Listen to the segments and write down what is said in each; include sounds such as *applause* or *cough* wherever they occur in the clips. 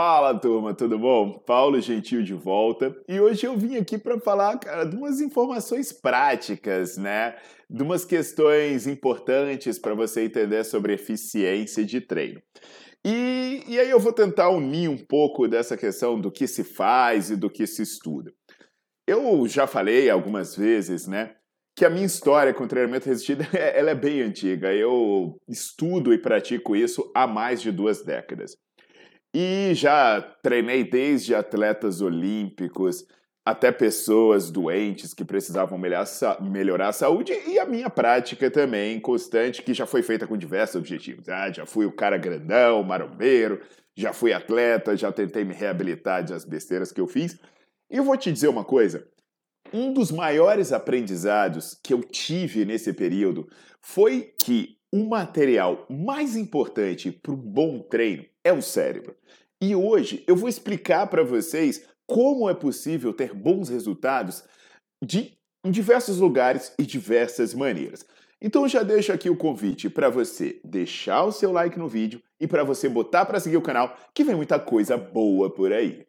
Fala turma, tudo bom? Paulo Gentil de volta e hoje eu vim aqui para falar, cara, de umas informações práticas, né? De umas questões importantes para você entender sobre eficiência de treino. E, e aí eu vou tentar unir um pouco dessa questão do que se faz e do que se estuda. Eu já falei algumas vezes, né, que a minha história com treinamento resistido *laughs* ela é bem antiga. Eu estudo e pratico isso há mais de duas décadas. E já treinei desde atletas olímpicos até pessoas doentes que precisavam melhorar a saúde e a minha prática também constante, que já foi feita com diversos objetivos. Ah, já fui o cara grandão, marombeiro, já fui atleta, já tentei me reabilitar das besteiras que eu fiz. E eu vou te dizer uma coisa: um dos maiores aprendizados que eu tive nesse período foi que o material mais importante para um bom treino é o cérebro. E hoje eu vou explicar para vocês como é possível ter bons resultados de, em diversos lugares e diversas maneiras. Então já deixo aqui o convite para você deixar o seu like no vídeo e para você botar para seguir o canal, que vem muita coisa boa por aí.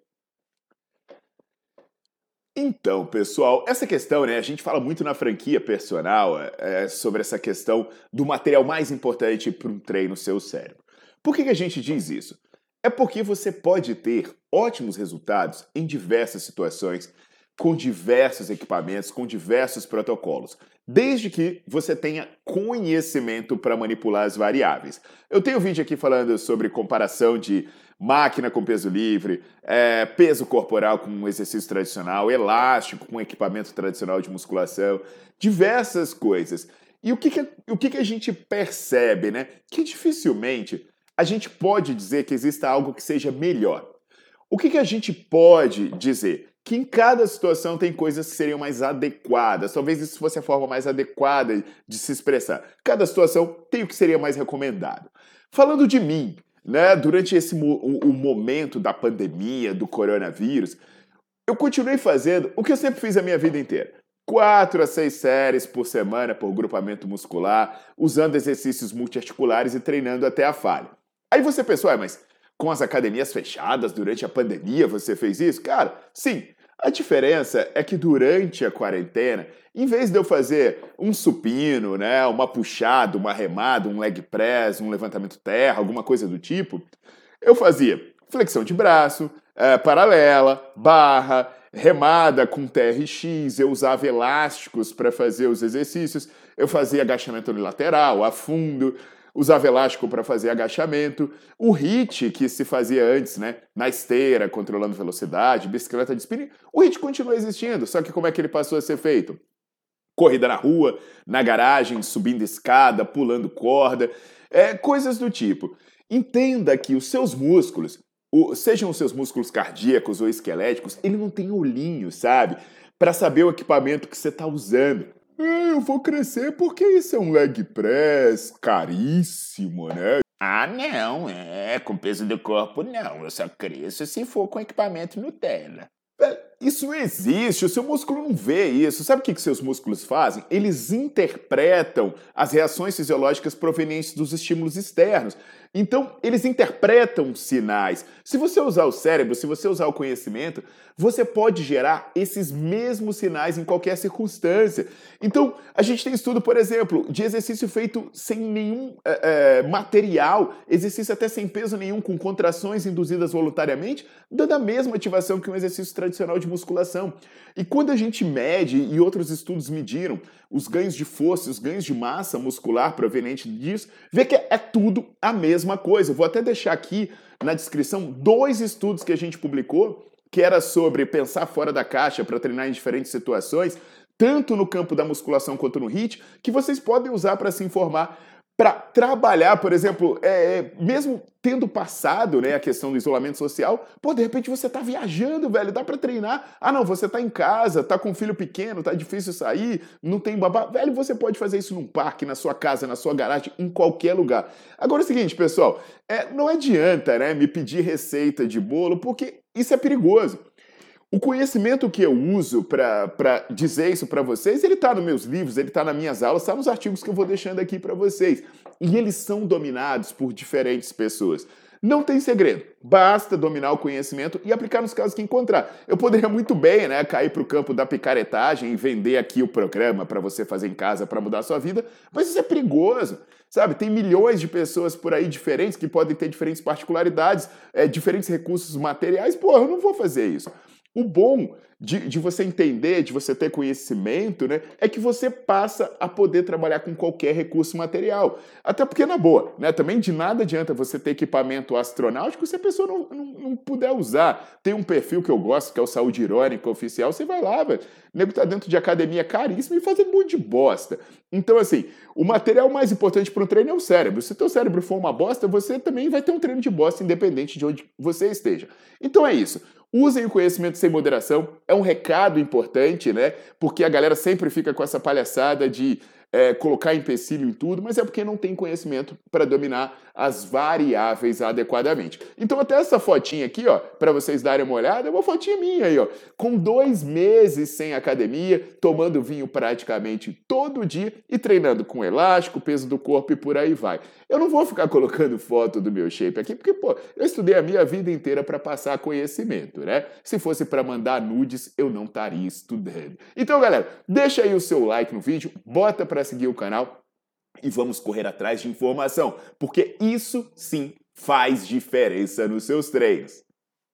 Então, pessoal, essa questão, né? A gente fala muito na franquia personal é, sobre essa questão do material mais importante para um treino seu cérebro. Por que, que a gente diz isso? É porque você pode ter ótimos resultados em diversas situações, com diversos equipamentos, com diversos protocolos, desde que você tenha conhecimento para manipular as variáveis. Eu tenho um vídeo aqui falando sobre comparação de máquina com peso livre, é, peso corporal com exercício tradicional, elástico com equipamento tradicional de musculação, diversas coisas. E o que, que, o que, que a gente percebe, né? Que dificilmente a gente pode dizer que exista algo que seja melhor. O que, que a gente pode dizer? Que em cada situação tem coisas que seriam mais adequadas. Talvez isso fosse a forma mais adequada de se expressar. Cada situação tem o que seria mais recomendado. Falando de mim, né, durante esse o, o momento da pandemia, do coronavírus, eu continuei fazendo o que eu sempre fiz a minha vida inteira. Quatro a seis séries por semana por grupamento muscular, usando exercícios multiarticulares e treinando até a falha. Aí você pensou, mas com as academias fechadas durante a pandemia você fez isso? Cara, sim. A diferença é que durante a quarentena, em vez de eu fazer um supino, né, uma puxada, uma remada, um leg press, um levantamento terra, alguma coisa do tipo, eu fazia flexão de braço, é, paralela, barra, remada com TRX, eu usava elásticos para fazer os exercícios, eu fazia agachamento unilateral, a fundo, usava elástico para fazer agachamento, o HIIT que se fazia antes, né, na esteira, controlando velocidade, bicicleta de spinning, o HIIT continua existindo, só que como é que ele passou a ser feito? Corrida na rua, na garagem, subindo escada, pulando corda, é, coisas do tipo. Entenda que os seus músculos, o, sejam os seus músculos cardíacos ou esqueléticos, ele não tem olhinho, sabe? Para saber o equipamento que você está usando. Eu vou crescer porque isso é um leg press caríssimo, né? Ah, não, é, com peso do corpo não. Eu só cresço se for com equipamento Nutella. Isso existe, o seu músculo não vê isso. Sabe o que, que seus músculos fazem? Eles interpretam as reações fisiológicas provenientes dos estímulos externos. Então, eles interpretam sinais. Se você usar o cérebro, se você usar o conhecimento, você pode gerar esses mesmos sinais em qualquer circunstância. Então, a gente tem estudo, por exemplo, de exercício feito sem nenhum é, material, exercício até sem peso nenhum, com contrações induzidas voluntariamente, dando a mesma ativação que um exercício tradicional de musculação. E quando a gente mede, e outros estudos mediram, os ganhos de força, os ganhos de massa muscular proveniente disso, vê que é tudo a mesma coisa. vou até deixar aqui na descrição dois estudos que a gente publicou, que era sobre pensar fora da caixa para treinar em diferentes situações, tanto no campo da musculação quanto no HIIT, que vocês podem usar para se informar para trabalhar, por exemplo, é, é, mesmo tendo passado né, a questão do isolamento social, pô, de repente você tá viajando, velho, dá para treinar. Ah, não, você tá em casa, tá com um filho pequeno, tá difícil sair, não tem babá. Velho, você pode fazer isso num parque, na sua casa, na sua garagem, em qualquer lugar. Agora é o seguinte, pessoal, é, não adianta né, me pedir receita de bolo, porque isso é perigoso. O conhecimento que eu uso para dizer isso para vocês, ele está nos meus livros, ele está nas minhas aulas, está nos artigos que eu vou deixando aqui para vocês. E eles são dominados por diferentes pessoas. Não tem segredo, basta dominar o conhecimento e aplicar nos casos que encontrar. Eu poderia muito bem né, cair para o campo da picaretagem e vender aqui o programa para você fazer em casa para mudar a sua vida, mas isso é perigoso. Sabe, tem milhões de pessoas por aí diferentes que podem ter diferentes particularidades, é, diferentes recursos materiais. Pô, eu não vou fazer isso. O bom de, de, você entender, de você ter conhecimento, né, é que você passa a poder trabalhar com qualquer recurso material. Até porque, na boa, né, também de nada adianta você ter equipamento astronáutico se a pessoa não, não, não puder usar. Tem um perfil que eu gosto, que é o Saúde Irônica Oficial, você vai lá, velho. O nego tá dentro de academia caríssima e fazendo um monte de bosta. Então, assim, o material mais importante para um treino é o cérebro. Se o teu cérebro for uma bosta, você também vai ter um treino de bosta, independente de onde você esteja. Então é isso. Usem o conhecimento sem moderação, é um recado importante, né? Porque a galera sempre fica com essa palhaçada de é, colocar empecilho em tudo, mas é porque não tem conhecimento para dominar as variáveis adequadamente. Então até essa fotinha aqui, ó, para vocês darem uma olhada, é uma fotinha minha aí, ó, com dois meses sem academia, tomando vinho praticamente todo dia e treinando com elástico, peso do corpo e por aí vai. Eu não vou ficar colocando foto do meu shape aqui, porque, pô, eu estudei a minha vida inteira para passar conhecimento, né? Se fosse para mandar nudes, eu não estaria estudando. Então, galera, deixa aí o seu like no vídeo, bota para seguir o canal e vamos correr atrás de informação, porque isso sim faz diferença nos seus treinos.